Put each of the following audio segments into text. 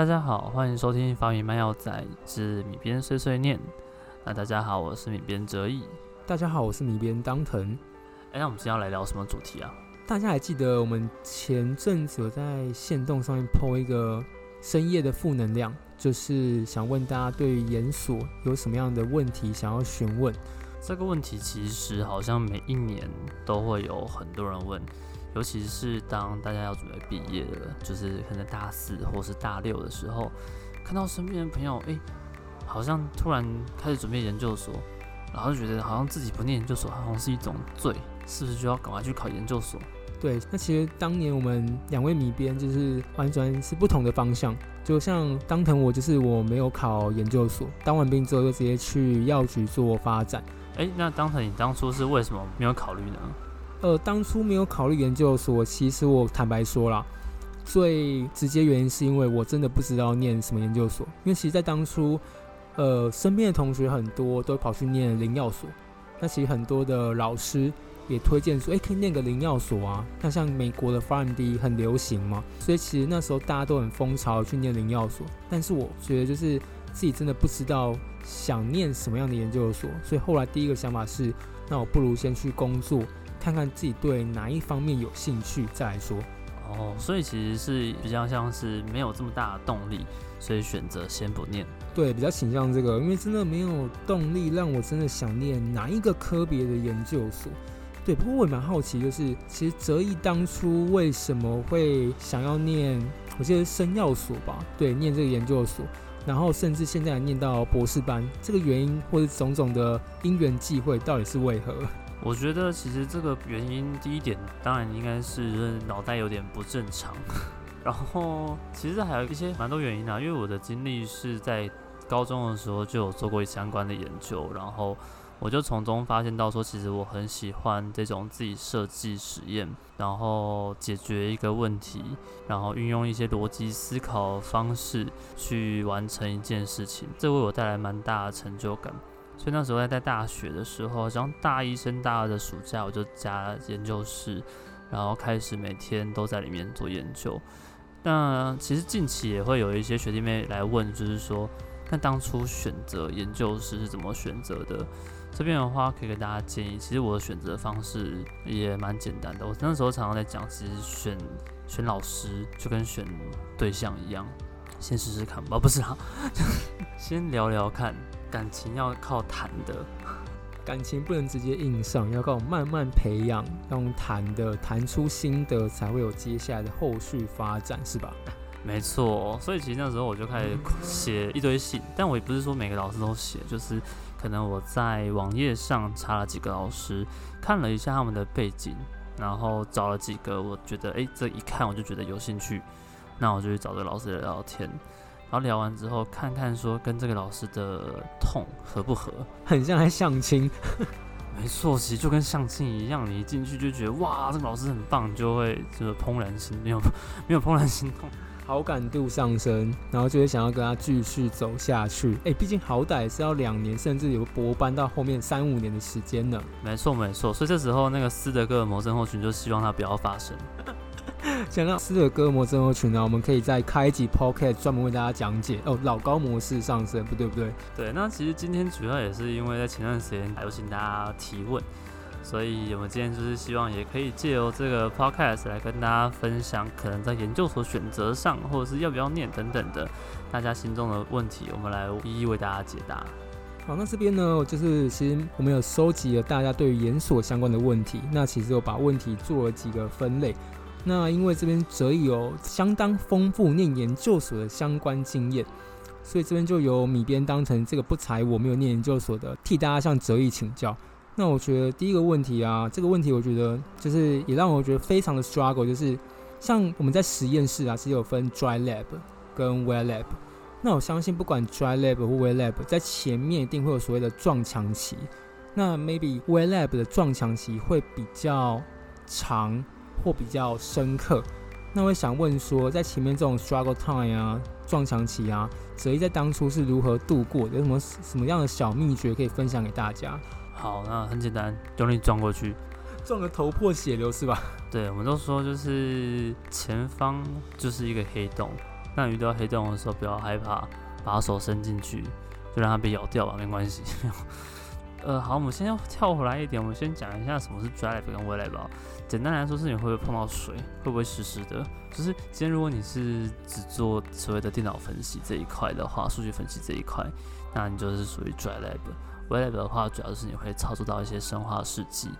大家好，欢迎收听发明卖药仔之米边碎碎念。那大家好，我是米边哲义。大家好，我是米边当藤。哎，那我们今天要来聊什么主题啊？大家还记得我们前阵子有在线动上面 po 一个深夜的负能量，就是想问大家对于研所有什么样的问题想要询问。这个问题其实好像每一年都会有很多人问。尤其是当大家要准备毕业了，就是可能大四或是大六的时候，看到身边的朋友，哎，好像突然开始准备研究所，然后就觉得好像自己不念研究所，好像是一种罪，是不是就要赶快去考研究所？对，那其实当年我们两位米编就是完全是不同的方向，就像当腾我就是我没有考研究所，当完兵之后就直接去药局做发展。哎，那当腾你当初是为什么没有考虑呢？呃，当初没有考虑研究所，其实我坦白说啦，最直接原因是因为我真的不知道念什么研究所。因为其实，在当初，呃，身边的同学很多都跑去念灵药所，那其实很多的老师也推荐说，哎，可以念个灵药所啊。那像美国的 PhD 很流行嘛，所以其实那时候大家都很风潮去念灵药所。但是我觉得就是自己真的不知道想念什么样的研究所，所以后来第一个想法是，那我不如先去工作。看看自己对哪一方面有兴趣再来说。哦，所以其实是比较像是没有这么大的动力，所以选择先不念。对，比较倾向这个，因为真的没有动力让我真的想念哪一个科别的研究所。对，不过我也蛮好奇，就是其实泽毅当初为什么会想要念，我记得生药所吧？对，念这个研究所，然后甚至现在念到博士班，这个原因或者种种的因缘际会，到底是为何？我觉得其实这个原因，第一点当然应该是脑袋有点不正常，然后其实还有一些蛮多原因啊。因为我的经历是在高中的时候就有做过相关的研究，然后我就从中发现到说，其实我很喜欢这种自己设计实验，然后解决一个问题，然后运用一些逻辑思考方式去完成一件事情，这为我带来蛮大的成就感。所以那时候在在大学的时候，像大一升大二的暑假，我就加研究室，然后开始每天都在里面做研究。那其实近期也会有一些学弟妹来问，就是说，那当初选择研究室是怎么选择的？这边的话可以给大家建议，其实我的选择方式也蛮简单的。我那时候常常在讲，其实选选老师就跟选对象一样，先试试看吧，不是啊，先聊聊看。感情要靠谈的，感情不能直接硬上，要靠慢慢培养，用谈的谈出心得，才会有接下来的后续发展，是吧？没错，所以其实那时候我就开始写一堆信，但我也不是说每个老师都写，就是可能我在网页上查了几个老师，看了一下他们的背景，然后找了几个我觉得，哎，这一看我就觉得有兴趣，那我就去找这个老师聊聊天。然后聊完之后，看看说跟这个老师的痛合不合，很像在相亲。没错，其实就跟相亲一样，你一进去就觉得哇，这个老师很棒，就会就是怦然心没有没有怦然心动，好感度上升，然后就会想要跟他继续走下去。哎，毕竟好歹是要两年，甚至有博班到后面三五年的时间呢。没错没错，所以这时候那个斯德哥尔摩症候群就希望它不要发生。想到斯德哥尔摩症候群呢，我们可以再开一集 podcast 专门为大家讲解哦。老高模式上升，不对不对？对，那其实今天主要也是因为在前段时间有请大家提问，所以我们今天就是希望也可以借由这个 podcast 来跟大家分享，可能在研究所选择上，或者是要不要念等等的大家心中的问题，我们来一一为大家解答。好，那这边呢，就是其实我们有收集了大家对于研所相关的问题，那其实我把问题做了几个分类。那因为这边哲毅有相当丰富念研究所的相关经验，所以这边就由米边当成这个不才我没有念研究所的，替大家向哲义请教。那我觉得第一个问题啊，这个问题我觉得就是也让我觉得非常的 struggle，就是像我们在实验室啊，是有分 dry lab 跟 wet lab。那我相信不管 dry lab 或 wet lab，在前面一定会有所谓的撞墙期。那 maybe wet lab 的撞墙期会比较长。或比较深刻，那我想问说，在前面这种 struggle time 啊、撞墙期啊，泽一在当初是如何度过？有什么什么样的小秘诀可以分享给大家？好，那很简单，用力撞过去，撞得头破血流是吧？对，我们都说就是前方就是一个黑洞，那遇到黑洞的时候，不要害怕，把手伸进去，就让它被咬掉吧，没关系。呃，好，我们先要跳回来一点，我们先讲一下什么是 dry lab 跟 wet lab。简单来说，是你会不会碰到水，会不会湿湿的？就是今天如果你是只做所谓的电脑分析这一块的话，数据分析这一块，那你就是属于 dry lab。wet lab 的话，主要是你会操作到一些生化试剂，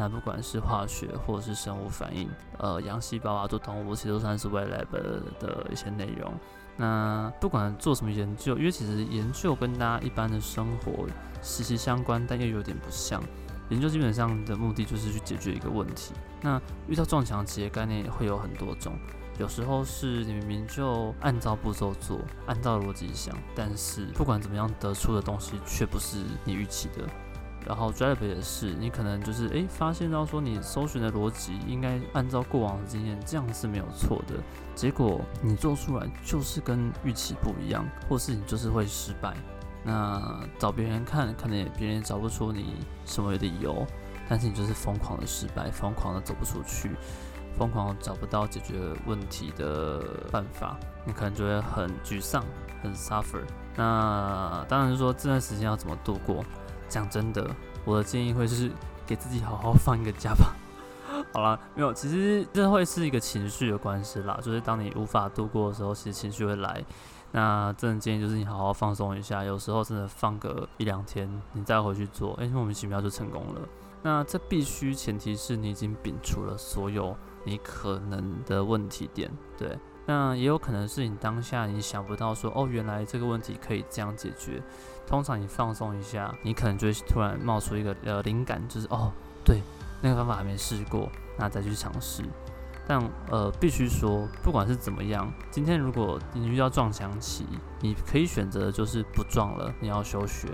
那不管是化学或者是生物反应，呃，养细胞啊，做动物，其实都算是 wet lab 的一些内容。那不管做什么研究，因为其实研究跟大家一般的生活息息相关，但又有点不像。研究基本上的目的就是去解决一个问题。那遇到撞墙期的概念也会有很多种，有时候是你明明就按照步骤做，按照逻辑想，但是不管怎么样得出的东西却不是你预期的。然后 d r i v e 也是，你可能就是诶发现到说你搜寻的逻辑应该按照过往的经验，这样是没有错的。结果你做出来就是跟预期不一样，或是你就是会失败。那找别人看，可能也别人也找不出你什么理由，但是你就是疯狂的失败，疯狂的走不出去，疯狂找不到解决问题的办法，你可能就会很沮丧，很 suffer。那当然说这段时间要怎么度过？讲真的，我的建议会是给自己好好放一个假吧。好了，没有，其实这会是一个情绪的关系啦，就是当你无法度过的时候，其实情绪会来。那真的建议就是你好好放松一下，有时候真的放个一两天，你再回去做，哎，莫名其妙就成功了。那这必须前提是你已经摒除了所有你可能的问题点，对。那也有可能是你当下你想不到说，哦，原来这个问题可以这样解决。通常你放松一下，你可能就会突然冒出一个呃灵感，就是哦，对，那个方法还没试过，那再去尝试。但呃，必须说，不管是怎么样，今天如果你遇到撞墙期，你可以选择就是不撞了，你要休学；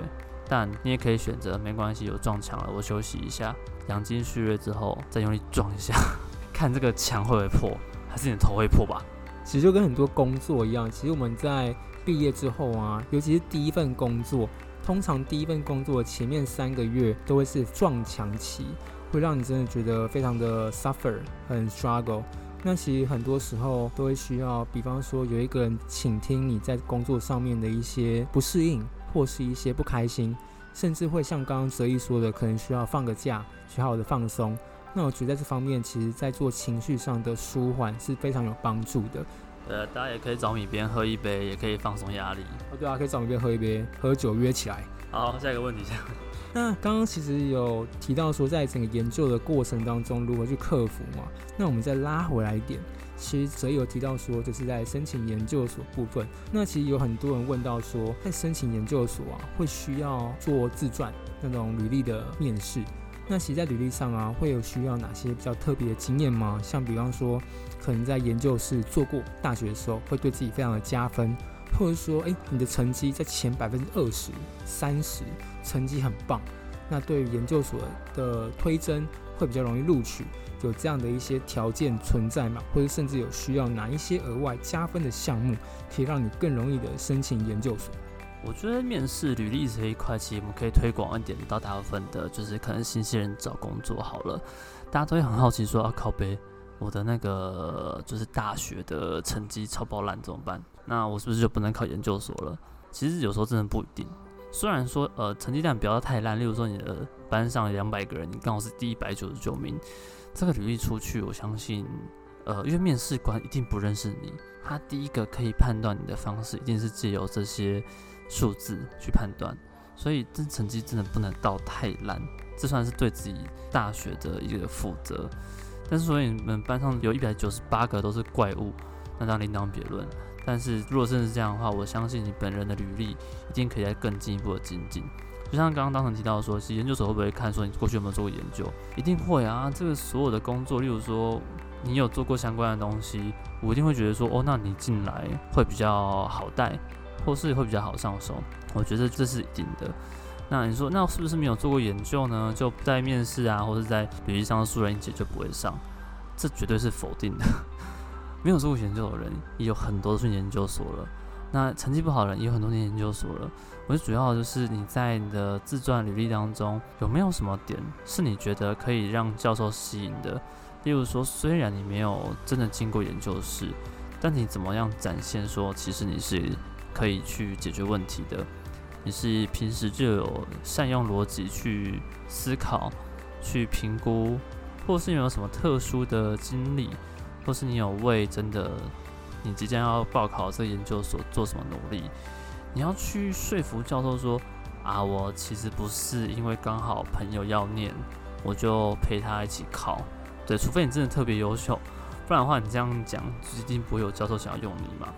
但你也可以选择没关系，有撞墙了，我休息一下，养精蓄锐之后再用力撞一下，看这个墙会不会破，还是你的头会破吧。其实就跟很多工作一样，其实我们在毕业之后啊，尤其是第一份工作，通常第一份工作前面三个月都会是撞墙期。会让你真的觉得非常的 suffer，很 struggle。那其实很多时候都会需要，比方说有一个人倾听你在工作上面的一些不适应，或是一些不开心，甚至会像刚刚泽毅说的，可能需要放个假，去好好的放松。那我觉得在这方面，其实在做情绪上的舒缓是非常有帮助的。呃，大家也可以找米边喝一杯，也可以放松压力。哦，对啊，可以找米边喝一杯，喝酒约起来。好，下一个问题。那刚刚其实有提到说，在整个研究的过程当中，如何去克服嘛？那我们再拉回来一点，其实则有提到说，就是在申请研究所部分。那其实有很多人问到说，在申请研究所啊，会需要做自传那种履历的面试。那其实，在履历上啊，会有需要哪些比较特别的经验吗？像比方说，可能在研究室做过，大学的时候会对自己非常的加分。或者说，哎，你的成绩在前百分之二十三十，成绩很棒，那对于研究所的推甄会比较容易录取，有这样的一些条件存在嘛？或者甚至有需要哪一些额外加分的项目，可以让你更容易的申请研究所？我觉得面试履历这一块，其实我们可以推广一点到大部分的，就是可能新鲜人找工作好了，大家都会很好奇说，啊，靠背，我的那个就是大学的成绩超爆烂怎么办？那我是不是就不能考研究所了？其实有时候真的不一定。虽然说，呃，成绩单不要太烂，例如说你的班上两百个人，你刚好是第一百九十九名，这个履历出去，我相信，呃，因为面试官一定不认识你，他第一个可以判断你的方式，一定是借由这些数字去判断。所以这成绩真的不能到太烂，这算是对自己大学的一个负责。但是，所以你们班上有一百九十八个都是怪物，那当另当别论。但是如果真是这样的话，我相信你本人的履历一定可以再更进一步的精进。就像刚刚当时提到说，其实研究所会不会看说你过去有没有做过研究？一定会啊！这个所有的工作，例如说你有做过相关的东西，我一定会觉得说，哦，那你进来会比较好带，或是会比较好上手。我觉得这是一定的。那你说，那是不是没有做过研究呢？就在面试啊，或者在履历上的素人一节就不会上？这绝对是否定的。没有做过研究的人也有很多去研究所了，那成绩不好的人也有很多年研究所了。我觉得主要就是你在你的自传履历当中有没有什么点是你觉得可以让教授吸引的？例如说，虽然你没有真的经过研究室，但你怎么样展现说，其实你是可以去解决问题的？你是平时就有善用逻辑去思考、去评估，或是你有什么特殊的经历，或是你有为真的你即将要报考这个研究所做什么努力？你要去说服教授说。啊，我其实不是因为刚好朋友要念，我就陪他一起考。对，除非你真的特别优秀，不然的话，你这样讲，一定不会有教授想要用你嘛。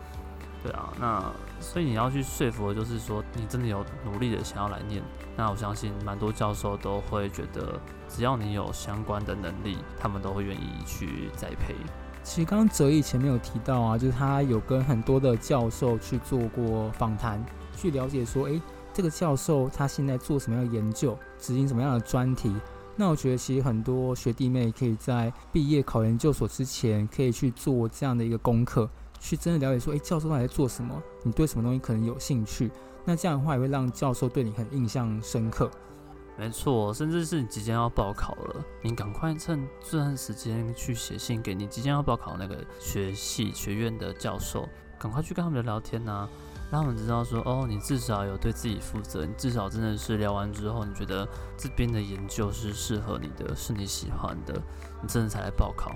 对啊，那所以你要去说服的就是说，你真的有努力的想要来念。那我相信蛮多教授都会觉得，只要你有相关的能力，他们都会愿意去栽培。其实刚刚哲毅前面有提到啊，就是他有跟很多的教授去做过访谈，去了解说，诶。这个教授他现在做什么样的研究，执行什么样的专题？那我觉得其实很多学弟妹可以在毕业考研究所之前，可以去做这样的一个功课，去真的了解说，诶，教授他在做什么？你对什么东西可能有兴趣？那这样的话也会让教授对你很印象深刻。没错，甚至是你即将要报考了，你赶快趁这段时间去写信给你即将要报考那个学系学院的教授，赶快去跟他们聊聊天呐。让他们知道说，哦，你至少有对自己负责，你至少真的是聊完之后，你觉得这边的研究是适合你的，是你喜欢的，你真的才来报考。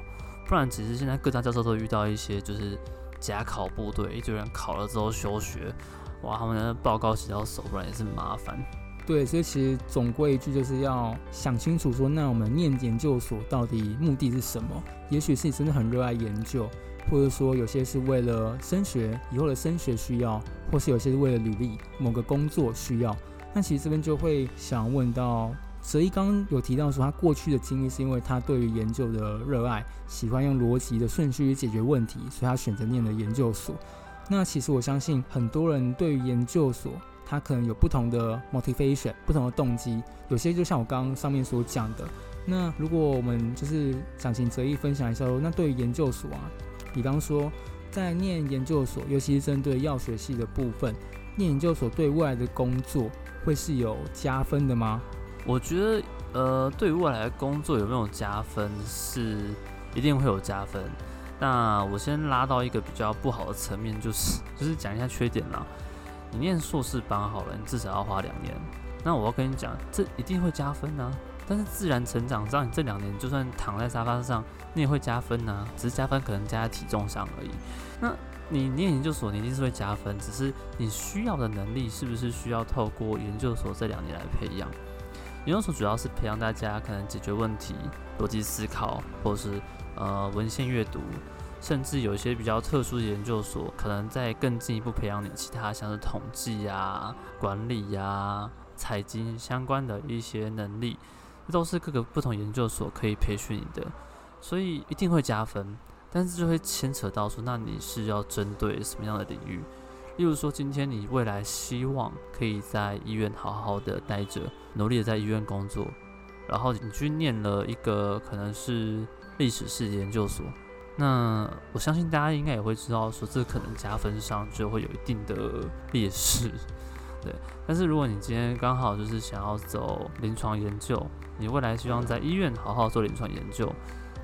不然，其实现在各大教授都遇到一些就是假考部队，一堆人考了之后休学，哇，他们的报告写到手，不然也是麻烦。对，所以其实总归一句，就是要想清楚说，那我们念研究所到底目的是什么？也许是你真的很热爱研究。或者说有些是为了升学以后的升学需要，或是有些是为了履历某个工作需要。那其实这边就会想问到，泽一刚刚有提到说他过去的经历是因为他对于研究的热爱，喜欢用逻辑的顺序去解决问题，所以他选择念了研究所。那其实我相信很多人对于研究所，他可能有不同的 motivation，不同的动机。有些就像我刚刚上面所讲的，那如果我们就是想请泽一分享一下，那对于研究所啊。比方说，在念研究所，尤其是针对药学系的部分，念研究所对未来的工作会是有加分的吗？我觉得，呃，对于未来的工作有没有加分，是一定会有加分。那我先拉到一个比较不好的层面，就是就是讲一下缺点啦。你念硕士班好了，你至少要花两年。那我要跟你讲，这一定会加分啊。但是自然成长让，你这两年就算躺在沙发上，你也会加分呐。只是加分可能加在体重上而已。那你念研究所，你一定是会加分，只是你需要的能力是不是需要透过研究所这两年来培养？研究所主要是培养大家可能解决问题、逻辑思考，或是呃文献阅读，甚至有一些比较特殊的研究所，可能在更进一步培养你其他像是统计呀、管理呀、财经相关的一些能力。这都是各个不同研究所可以培训你的，所以一定会加分。但是就会牵扯到说，那你是要针对什么样的领域？例如说，今天你未来希望可以在医院好好的待着，努力的在医院工作，然后你去念了一个可能是历史系研究所，那我相信大家应该也会知道，说这可能加分上就会有一定的劣势。对，但是如果你今天刚好就是想要走临床研究，你未来希望在医院好好做临床研究，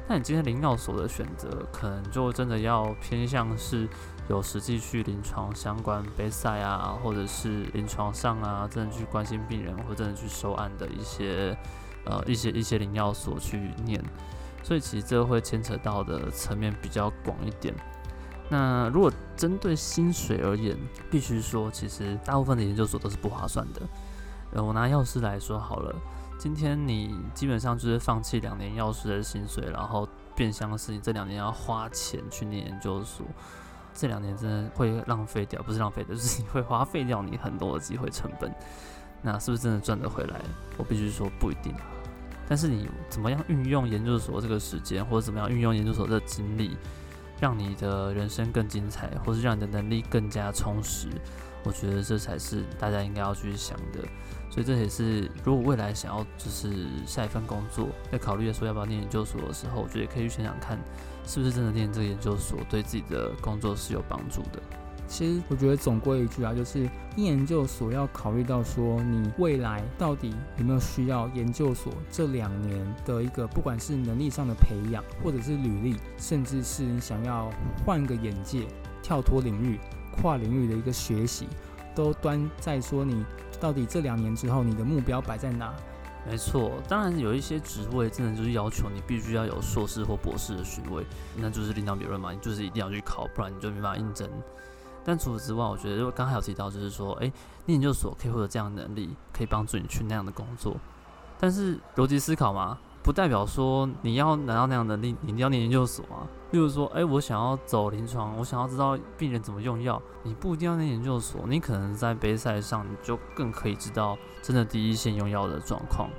那你今天临药所的选择，可能就真的要偏向是有实际去临床相关杯赛啊，或者是临床上啊，真的去关心病人或真的去收案的一些呃一些一些临药所去念，所以其实这会牵扯到的层面比较广一点。那如果针对薪水而言，必须说，其实大部分的研究所都是不划算的。呃，我拿药师来说好了，今天你基本上就是放弃两年药师的薪水，然后变相是你这两年要花钱去念研究所，这两年真的会浪费掉，不是浪费的，就是你会花费掉你很多的机会成本。那是不是真的赚得回来？我必须说不一定。但是你怎么样运用研究所这个时间，或者怎么样运用研究所的经历？让你的人生更精彩，或是让你的能力更加充实，我觉得这才是大家应该要去想的。所以这也是，如果未来想要就是下一份工作，在考虑说要不要念研究所的时候，我觉得也可以去想想看，是不是真的念这个研究所对自己的工作是有帮助的。其实我觉得总归一句啊，就是研究所要考虑到说，你未来到底有没有需要研究所这两年的一个，不管是能力上的培养，或者是履历，甚至是你想要换个眼界、跳脱领域、跨领域的一个学习，都端在说你到底这两年之后你的目标摆在哪。没错，当然有一些职位真的就是要求你必须要有硕士或博士的学位，那就是另当别论嘛，你就是一定要去考，不然你就没办法应征。但除此之外，我觉得就刚才有提到，就是说，诶，你研究所可以获得这样的能力，可以帮助你去那样的工作。但是逻辑思考嘛，不代表说你要拿到那样的能力，你一定要念研究所啊。例如说，诶，我想要走临床，我想要知道病人怎么用药，你不一定要念研究所，你可能在杯赛上你就更可以知道真的第一线用药的状况。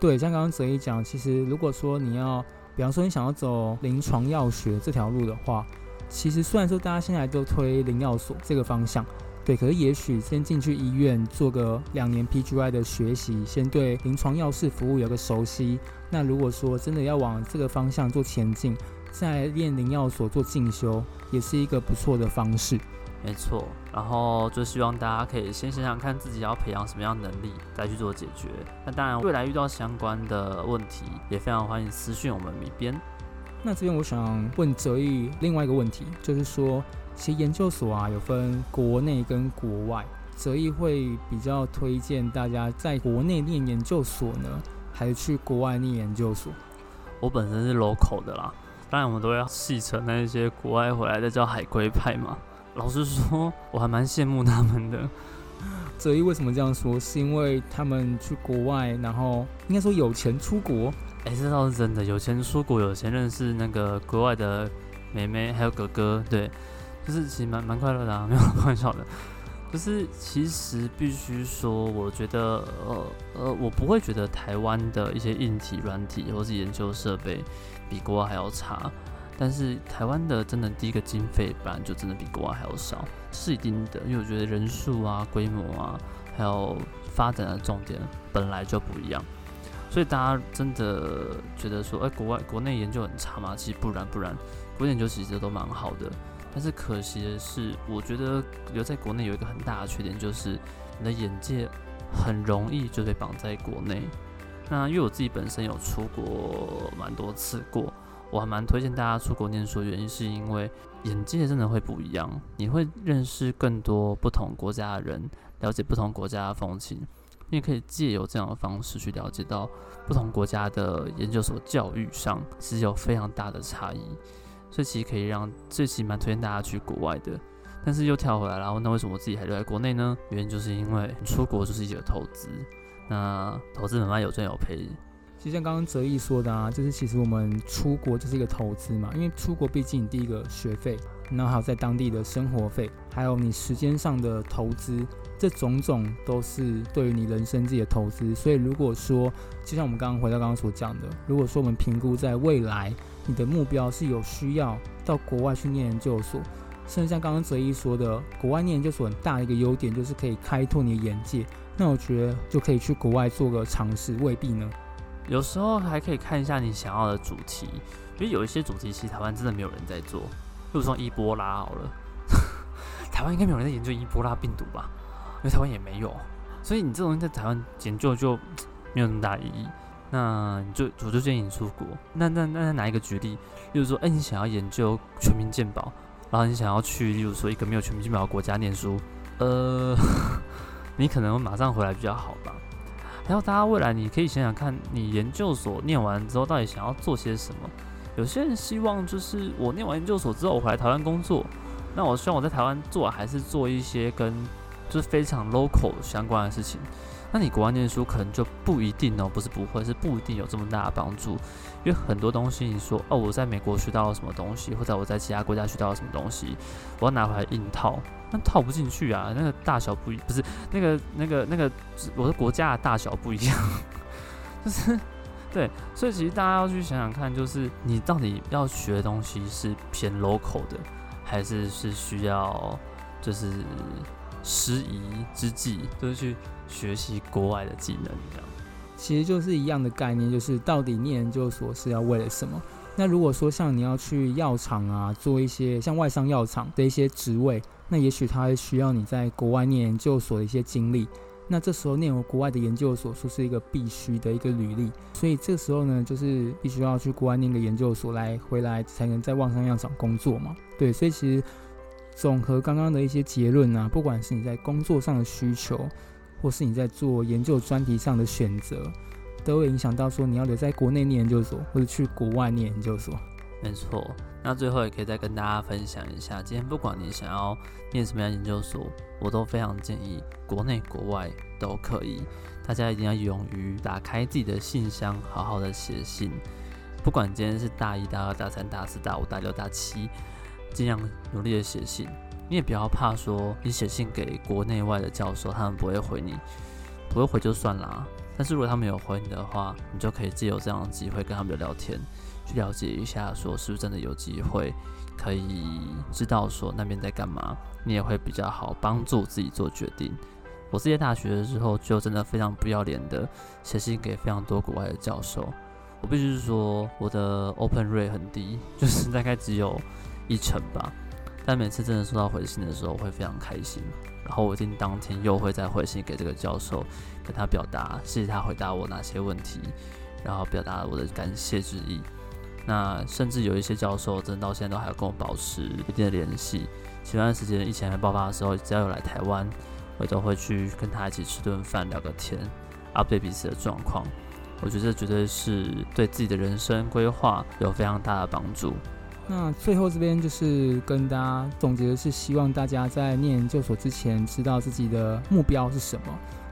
对，像刚刚泽一讲，其实如果说你要，比方说你想要走临床药学这条路的话。其实虽然说大家现在都推灵药所这个方向，对，可是也许先进去医院做个两年 PGY 的学习，先对临床药事服务有个熟悉。那如果说真的要往这个方向做前进，在练灵药所做进修，也是一个不错的方式。没错，然后就希望大家可以先想想看自己要培养什么样能力，再去做解决。那当然，未来遇到相关的问题，也非常欢迎私讯我们米编。那这边我想问泽毅另外一个问题，就是说，其实研究所啊有分国内跟国外，泽毅会比较推荐大家在国内念研究所呢，还是去国外念研究所？我本身是 local 的啦，当然我们都要戏称那些国外回来的叫海归派嘛。老实说，我还蛮羡慕他们的。泽毅为什么这样说？是因为他们去国外，然后应该说有钱出国。哎，这倒是真的，有钱出国，有钱认识那个国外的妹妹，还有哥哥，对，就是其实蛮蛮快乐的啊，没有开玩笑的。就是其实必须说，我觉得，呃呃，我不会觉得台湾的一些硬体、软体或是研究设备比国外还要差，但是台湾的真的第一个经费，本来就真的比国外还要少，是一定的，因为我觉得人数啊、规模啊，还有发展的重点本来就不一样。所以大家真的觉得说，哎，国外国内研究很差吗？其实不然，不然，国内研究其实都蛮好的。但是可惜的是，我觉得留在国内有一个很大的缺点，就是你的眼界很容易就被绑在国内。那因为我自己本身有出国蛮多次过，我还蛮推荐大家出国念书。原因是因为眼界真的会不一样，你会认识更多不同国家的人，了解不同国家的风情。你也可以借由这样的方式去了解到不同国家的研究所教育上是有非常大的差异，所以其实可以让最起码推荐大家去国外的。但是又跳回来了，那为什么我自己还留在国内呢？原因就是因为出国就是一个投资，那投资慢慢有赚有赔。就像刚刚泽毅说的啊，就是其实我们出国就是一个投资嘛，因为出国毕竟第一个学费，然后还有在当地的生活费，还有你时间上的投资。这种种都是对于你人生自己的投资，所以如果说，就像我们刚刚回到刚刚所讲的，如果说我们评估在未来你的目标是有需要到国外去念研究所，甚至像刚刚泽一说的，国外念研究所很大的一个优点就是可以开拓你的眼界，那我觉得就可以去国外做个尝试，未必呢。有时候还可以看一下你想要的主题，因为有一些主题其实台湾真的没有人在做，比如说伊波拉好了，台湾应该没有人在研究伊波拉病毒吧？因为台湾也没有，所以你这种在台湾研究就 没有那么大意义。那你就我就建议你出国。那那那再拿一个举例，例如说，哎，你想要研究全民健保，然后你想要去，例如说一个没有全民健保的国家念书，呃，你可能马上回来比较好吧。还有大家未来你可以想想看，你研究所念完之后到底想要做些什么？有些人希望就是我念完研究所之后我回来台湾工作，那我希望我在台湾做还是做一些跟就是非常 local 相关的事情，那你国外念书可能就不一定哦，不是不会，是不一定有这么大的帮助。因为很多东西，你说哦，我在美国学到了什么东西，或者我在其他国家学到了什么东西，我要拿回来硬套，那套不进去啊，那个大小不一，不是那个那个那个，我的国家的大小不一样，就是对，所以其实大家要去想想看，就是你到底要学的东西是偏 local 的，还是是需要就是。失宜之际就是去学习国外的技能，这样其实就是一样的概念，就是到底念研究所是要为了什么？那如果说像你要去药厂啊，做一些像外商药厂的一些职位，那也许他会需要你在国外念研究所的一些经历。那这时候念国外的研究所，说是一个必须的一个履历，所以这时候呢，就是必须要去国外念个研究所来回来，才能在网上要找工作嘛。对，所以其实总和刚刚的一些结论啊，不管是你在工作上的需求，或是你在做研究专题上的选择，都会影响到说你要留在国内念研究所，或者去国外念研究所。没错。那最后也可以再跟大家分享一下，今天不管你想要念什么样研究所，我都非常建议国内国外都可以。大家一定要勇于打开自己的信箱，好好的写信。不管今天是大一、大二、大三、大四、大五、大六、大七，尽量努力的写信。你也不要怕说你写信给国内外的教授，他们不会回你，不会回就算啦。但是如果他们有回你的话，你就可以借由这样的机会跟他们聊天。去了解一下，说是不是真的有机会可以知道说那边在干嘛，你也会比较好帮助自己做决定。我毕业大学的时候就真的非常不要脸的写信给非常多国外的教授，我必须说我的 open rate 很低，就是大概只有一成吧。但每次真的收到回信的时候，我会非常开心。然后我一定当天又会再回信给这个教授，跟他表达谢谢他回答我哪些问题，然后表达我的感谢之意。那甚至有一些教授，真的到现在都还要跟我保持一定的联系。前段时间疫情还爆发的时候，只要有来台湾，我都会去跟他一起吃顿饭，聊个天，update 彼此的状况。我觉得这绝对是对自己的人生规划有非常大的帮助。那最后这边就是跟大家总结的是，希望大家在念研究所之前，知道自己的目标是什么。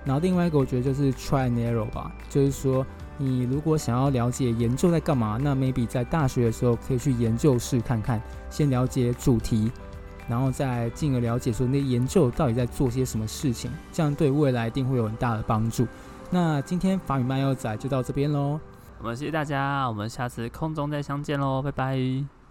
然后另外一个，我觉得就是 try narrow 吧，就是说。你如果想要了解研究在干嘛，那 maybe 在大学的时候可以去研究室看看，先了解主题，然后再进而了解说那研究到底在做些什么事情，这样对未来一定会有很大的帮助。那今天法语漫游仔就到这边喽，我们谢谢大家，我们下次空中再相见喽，拜拜。